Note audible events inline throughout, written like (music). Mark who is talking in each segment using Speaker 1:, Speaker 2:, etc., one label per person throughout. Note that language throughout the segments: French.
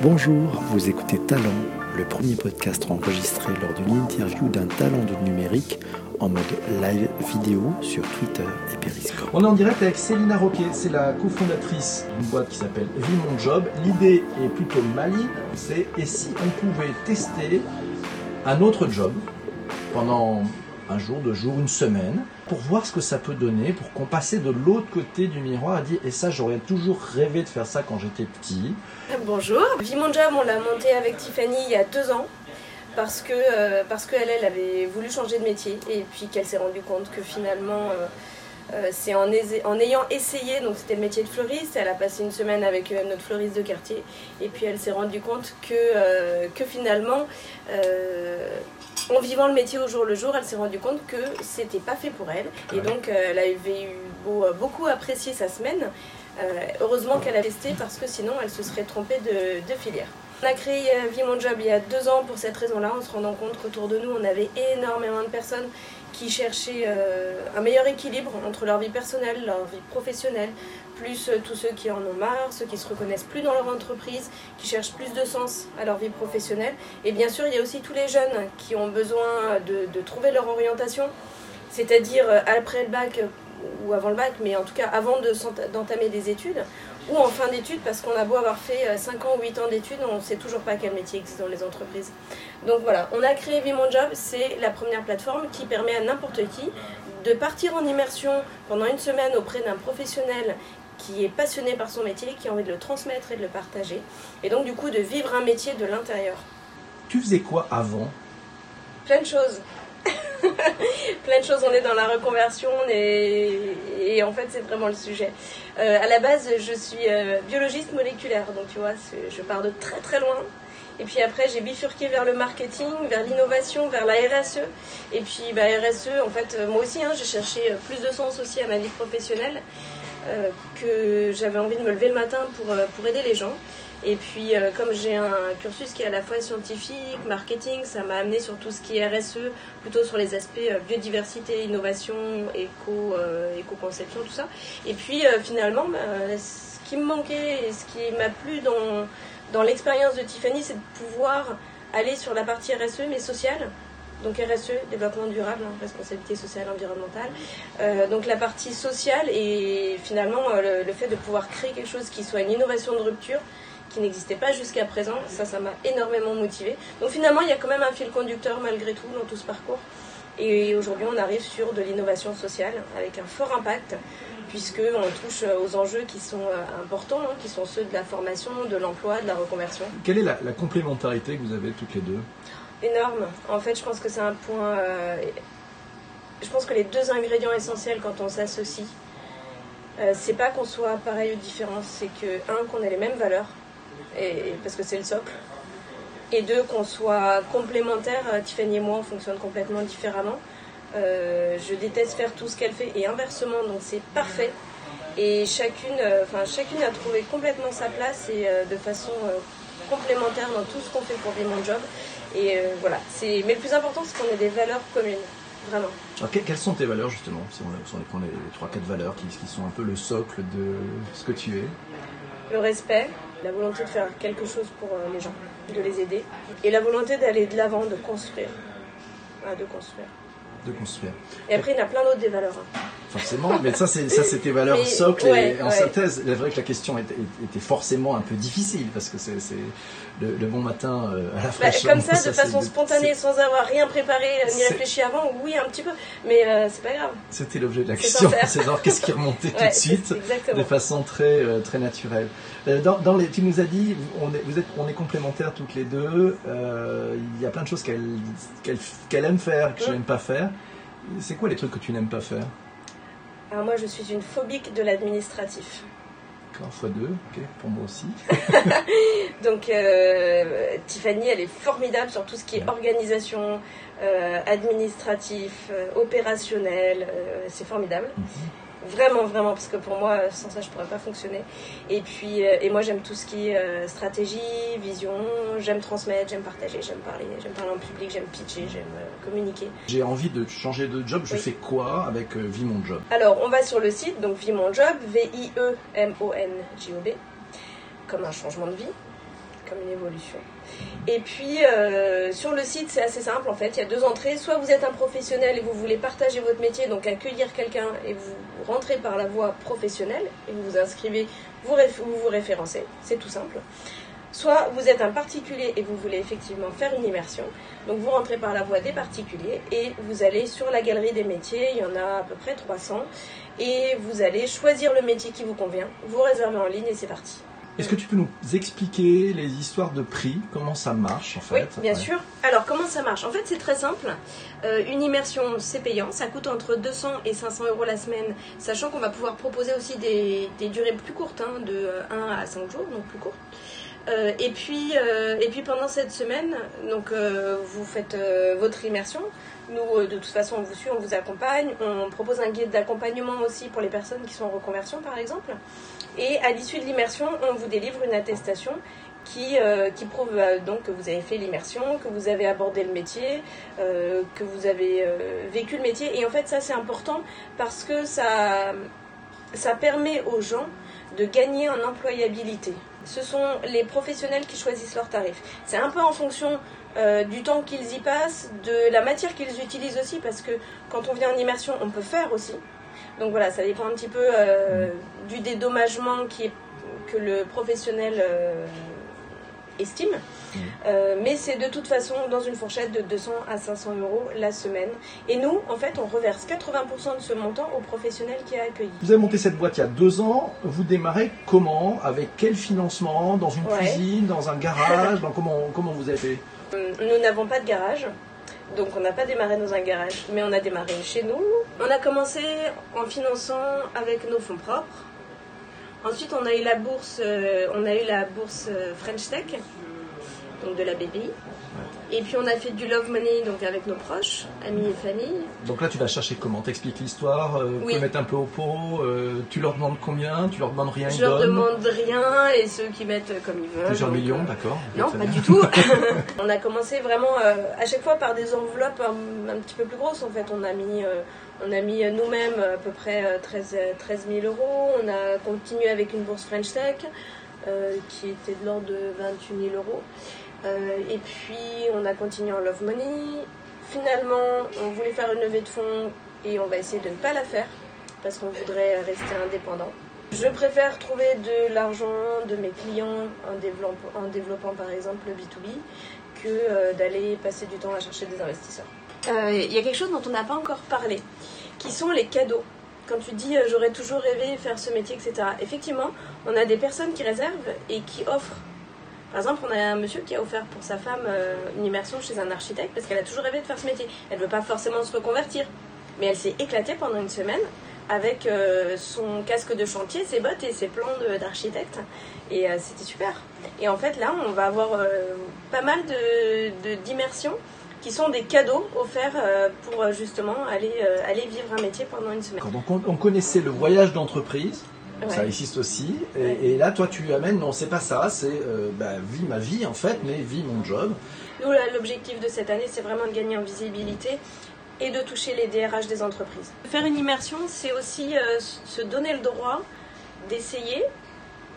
Speaker 1: Bonjour, vous écoutez Talent, le premier podcast enregistré lors d'une interview d'un talent du numérique en mode live vidéo sur Twitter et Periscope.
Speaker 2: On est en direct avec Célina Roquet, c'est la cofondatrice d'une boîte qui s'appelle Vie Mon Job. L'idée est plutôt maligne, c'est et si on pouvait tester un autre job pendant un jour, deux jours, une semaine, pour voir ce que ça peut donner, pour qu'on passait de l'autre côté du miroir à dire et ça j'aurais toujours rêvé de faire ça quand j'étais petit.
Speaker 3: Bonjour, Vie Mon Job, on l'a monté avec Tiffany il y a deux ans parce que euh, parce qu'elle elle avait voulu changer de métier et puis qu'elle s'est rendue compte que finalement euh, euh, c'est en, en, ayant essayé, donc c'était le métier de fleuriste, elle a passé une semaine avec notre fleuriste de quartier et puis elle s'est rendue compte que, que finalement en vivant le métier au jour le jour, elle s'est rendue compte que c'était pas fait pour elle. Et donc, elle avait eu beaucoup apprécié sa semaine. heureusement qu'elle a testé parce que sinon, elle se serait trompée de, de filière. On a créé euh, Vie Mon Job il y a deux ans pour cette raison-là, en se rendant compte qu'autour de nous, on avait énormément de personnes qui cherchaient euh, un meilleur équilibre entre leur vie personnelle, leur vie professionnelle, plus euh, tous ceux qui en ont marre, ceux qui se reconnaissent plus dans leur entreprise, qui cherchent plus de sens à leur vie professionnelle. Et bien sûr, il y a aussi tous les jeunes qui ont besoin de, trouver leur orientation, c'est-à-dire après le bac ou avant le bac, mais en tout cas avant d'entamer des études, ou en fin d'études, parce qu'on a beau avoir fait 5 euh, ans ou 8 ans d'études, on ne sait toujours pas quel métier existe dans les entreprises. Donc voilà, on a créé Vie Mon Job, c'est la première plateforme qui permet à n'importe qui de partir en immersion pendant une semaine auprès d'un professionnel qui est passionné par son métier, qui a envie de le transmettre et de le partager, et donc du coup de vivre un métier de l'intérieur.
Speaker 2: Tu faisais quoi avant?
Speaker 3: Plein de choses. (laughs) plein de choses. On est dans la reconversion et, en fait, c'est vraiment le sujet. Euh, à la base, je suis euh, biologiste moléculaire, donc tu vois, je pars de très très loin. Et puis après, j'ai bifurqué vers le marketing, vers l'innovation, vers la RSE. Et puis, bah, RSE, en fait, euh, moi aussi, hein, j'ai cherché plus de sens aussi à ma vie professionnelle, que j'avais envie de me lever le matin pour, pour aider les gens. Et puis, euh, comme j'ai un cursus qui est à la fois scientifique, marketing, ça m'a amené sur tout ce qui est RSE, plutôt sur les aspects euh, biodiversité, innovation, éco, euh, éco-conception, tout ça. Et puis, finalement, bah, ce qui me manquait et ce qui m'a plu dans, dans l'expérience de Tiffany, c'est de pouvoir aller sur la partie RSE, mais sociale. Donc RSE, développement durable, hein, responsabilité sociale, environnementale. donc la partie sociale et finalement le, fait de pouvoir créer quelque chose qui soit une innovation de rupture, qui n'existait pas jusqu'à présent. Ça, ça m'a énormément motivé. Donc finalement, il y a quand même un fil conducteur malgré tout dans tout ce parcours. Et aujourd'hui, on arrive sur de l'innovation sociale avec un fort impact, puisqu'on touche aux enjeux qui sont euh, importants, hein, qui sont ceux de la formation, de l'emploi, de la reconversion.
Speaker 2: Quelle est la, complémentarité que vous avez toutes les deux?
Speaker 3: Énorme. En fait, je pense que c'est un point. Euh, je pense que les deux ingrédients essentiels quand on s'associe, euh, c'est pas qu'on soit pareil ou différent, c'est que, un, qu'on ait les mêmes valeurs, et, parce que c'est le socle. Et deux, qu'on soit complémentaires. Euh, Tiffany et moi, on fonctionne complètement différemment. Euh, je déteste faire tout ce qu'elle fait et inversement, donc c'est parfait. Et chacune, euh, chacune a trouvé complètement sa place et de façon complémentaire dans tout ce qu'on fait pour vivre mon job. Et voilà. Mais le plus important, c'est qu'on ait des valeurs communes. Vraiment.
Speaker 2: Quelles sont tes valeurs justement Si on, prend les, trois, quatre valeurs qui sont un peu le socle de ce que tu es?
Speaker 3: Le respect, la volonté de faire quelque chose pour euh, les gens, de les aider, et la volonté d'aller de l'avant, de construire. de construire.
Speaker 2: De construire.
Speaker 3: Et après, il y a plein d'autres des valeurs. Hein.
Speaker 2: Forcément, mais ça, c'est, ça c'était valeurs socles. et en synthèse, c'est vrai que la question était, forcément un peu difficile parce que c'est, le, bon matin euh, à la bah, fraîcheur.
Speaker 3: comme ça, (laughs) de façon spontanée, sans avoir rien préparé ni réfléchi avant, oui, un petit peu, mais euh, c'est pas grave.
Speaker 2: C'était l'objet de la question, (laughs) c'est genre qu'est-ce qui remontait tout de suite, de façon très, euh, très naturelle. Dans, les, tu nous as dit, on est, vous êtes, on est complémentaires toutes les deux. Il y a plein de choses qu'elle, qu'elle, aime faire, que je n'aime pas faire. C'est quoi les trucs que tu n'aimes pas faire?
Speaker 3: Alors moi, je suis une phobique de l'administratif.
Speaker 2: D'accord, fois deux, ok, pour moi aussi. (laughs)
Speaker 3: Donc euh, Tiffany, elle est formidable sur tout ce qui est organisation, euh, administratif, euh, opérationnel, c'est formidable. Mhm. Vraiment, vraiment, parce que pour moi, sans ça, je pourrais pas fonctionner. Et puis, euh, et moi, j'aime tout ce qui est euh, stratégie, vision, j'aime transmettre, j'aime partager, j'aime parler, j'aime parler en public, j'aime pitcher, j'aime euh, communiquer.
Speaker 2: J'ai envie de changer de job, je fais quoi avec Vie Mon Job?
Speaker 3: Alors, on va sur le site, donc Vie Mon Job, V-I-E-M-O-N-J-O-B, comme un changement de vie comme une évolution. Et puis euh, sur le site, c'est assez simple en fait. Il y a deux entrées. Soit vous êtes un professionnel et vous voulez partager votre métier, donc accueillir quelqu'un et vous rentrez par la voie professionnelle et vous vous inscrivez, vous vous, vous référencez. C'est tout simple. Soit vous êtes un particulier et vous voulez effectivement faire une immersion. Donc vous rentrez par la voie des particuliers et vous allez sur la galerie des métiers, il y en a à peu près 300, et vous allez choisir le métier qui vous convient, vous réservez en ligne et c'est parti.
Speaker 2: Est-ce que tu peux nous expliquer les histoires de prix Comment ça marche en fait
Speaker 3: Oui, bien sûr. Alors comment ça marche? En fait c'est très simple. Euh, une immersion c'est payant, ça coûte entre 200 et 500 euros la semaine, sachant qu'on va pouvoir proposer aussi des, durées plus courtes, hein, de 1 à 5 jours, donc plus courtes. Euh, et, puis, euh, et puis pendant cette semaine, donc, euh, vous faites votre immersion. Nous, de toute façon, on vous suit, on vous accompagne. On propose un guide d'accompagnement aussi pour les personnes qui sont en reconversion, par exemple. Et à l'issue de l'immersion, on vous délivre une attestation qui, qui prouve donc que vous avez fait l'immersion, que vous avez abordé le métier, que vous avez vécu le métier. Et en fait, ça, c'est important parce que ça, ça permet aux gens de gagner en employabilité ce sont les professionnels qui choisissent leurs tarifs. C'est un peu en fonction euh, du temps qu'ils y passent, de la matière qu'ils utilisent aussi, parce que quand on vient en immersion, on peut faire aussi. Donc voilà, ça dépend un petit peu euh, du dédommagement qui que le professionnel euh, estime. Euh, mais c'est de toute façon dans une fourchette de 200 à 500 euros la semaine. Et nous, en fait, on reverse 80% de ce montant au professionnel qui a accueilli.
Speaker 2: Vous avez monté cette boîte il y a deux ans. Vous démarrez comment? Avec quel financement? Dans une cuisine? Dans un garage? Comment, comment vous avez fait?
Speaker 3: Euh, Nous n'avons pas de garage. Donc on n'a pas démarré dans un garage, mais on a démarré chez nous. On a commencé en finançant avec nos fonds propres. Ensuite, on a eu la bourse, euh, on a eu la bourse French Tech donc de la BPI. Et puis on a fait du love money donc avec nos proches, amis et famille.
Speaker 2: Donc là tu vas chercher comment T'expliques l'histoire, euh, vous pouvez mettre un peu au pot, euh, tu leur demandes combien, tu leur demandes rien,
Speaker 3: Je leur demande rien et ceux qui mettent comme ils veulent.
Speaker 2: Plusieurs millions, euh, d'accord.
Speaker 3: Non, pas du tout. (laughs) (laughs) on a commencé vraiment à chaque fois par des enveloppes un, petit peu plus grosses en fait. On a mis, on a mis nous-mêmes à peu près 13, 13 000 euros. On a continué avec une bourse French Tech qui était de l'ordre de 28 000 euros. Euh, et puis on a continué en Love Money. Finalement, on voulait faire une levée de fonds et on va essayer de ne pas la faire parce qu'on voudrait rester indépendant. Je préfère trouver de l'argent de mes clients en développant, en développant par exemple le B2B que euh, d'aller passer du temps à chercher des investisseurs. Euh, il y a quelque chose dont on n'a pas encore parlé, qui sont les cadeaux. Quand tu dis j'aurais toujours rêvé faire ce métier, etc. Effectivement, on a des personnes qui réservent et qui offrent par exemple, on a un monsieur qui a offert pour sa femme euh, une immersion chez un architecte parce qu'elle a toujours rêvé de faire ce métier. Elle ne veut pas forcément se reconvertir, mais elle s'est éclatée pendant une semaine avec euh, son casque de chantier, ses bottes et ses plans d'architecte. Et euh, c'était super. Et en fait, là, on va avoir pas mal d'immersions de, qui sont des cadeaux offerts pour justement aller, aller vivre un métier pendant une semaine.
Speaker 2: Donc on connaissait le voyage d'entreprise, ça existe aussi. Et, là, toi, tu lui amènes, non, c'est pas ça, c'est euh, bah, vie ma vie en fait, mais vie mon job.
Speaker 3: Nous, l'objectif de cette année, c'est vraiment de gagner en visibilité et de toucher les DRH des entreprises. Faire une immersion, c'est aussi euh, se donner le droit d'essayer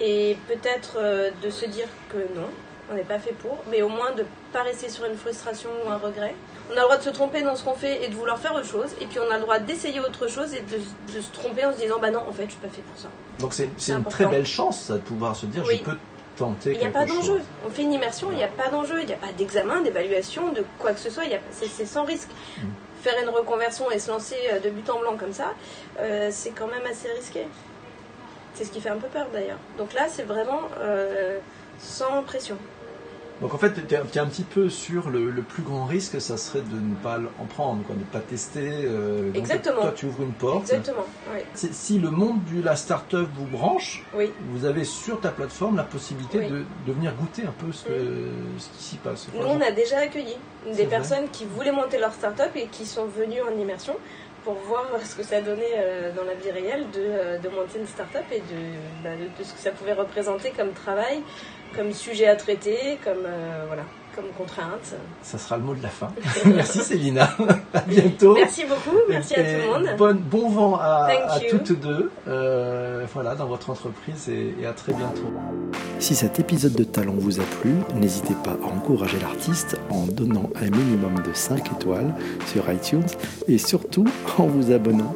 Speaker 3: et peut-être euh, de se dire que non, on n'est pas fait pour, mais au moins de ne pas rester sur une frustration ou un regret. On a le droit de se tromper dans ce qu'on fait et de vouloir faire autre chose, et puis on a le droit d'essayer autre chose et de, se tromper en se disant bah non, en fait, je suis pas fait pour ça.
Speaker 2: Donc c'est une très belle chance de pouvoir se dire je peux tenter
Speaker 3: Il n'y a pas d'enjeu. On fait une immersion, il n'y a pas d'enjeu, il n'y a pas d'examen, d'évaluation, de quoi que ce soit, c'est sans risque. Mm. Faire une reconversion et se lancer euh, de but en blanc comme ça, euh, c'est quand même assez risqué. C'est ce qui fait un peu peur d'ailleurs. Donc là, c'est vraiment euh, sans pression.
Speaker 2: Donc en fait, tu es, un petit peu sur le, plus grand risque, ça serait de ne pas en prendre, quoi, de ne pas tester.
Speaker 3: Euh, Exactement.
Speaker 2: toi, tu ouvres une porte.
Speaker 3: Exactement. Oui.
Speaker 2: Si le monde de la start-up vous branche, vous avez sur ta plateforme la possibilité de, de, venir goûter un peu ce, ce qui s'y passe.
Speaker 3: Nous, on a déjà accueilli des personnes qui voulaient monter leur start-up et qui sont venues en immersion pour voir ce que ça donnait euh, dans la vie réelle de, euh, de monter une start-up et de, bah, de, ce que ça pouvait représenter comme travail, comme sujet à traiter, comme, euh, voilà, comme contrainte.
Speaker 2: Ça sera le mot de la fin. (laughs) merci Célina. à bientôt.
Speaker 3: Merci beaucoup. Merci à tout le monde.
Speaker 2: Bon, bon vent à, toutes deux. Euh, voilà, dans votre entreprise et, et à très bientôt.
Speaker 1: Si cet épisode de Talent vous a plu, n'hésitez pas à encourager l'artiste en donnant un minimum de 5 étoiles sur iTunes et surtout en vous abonnant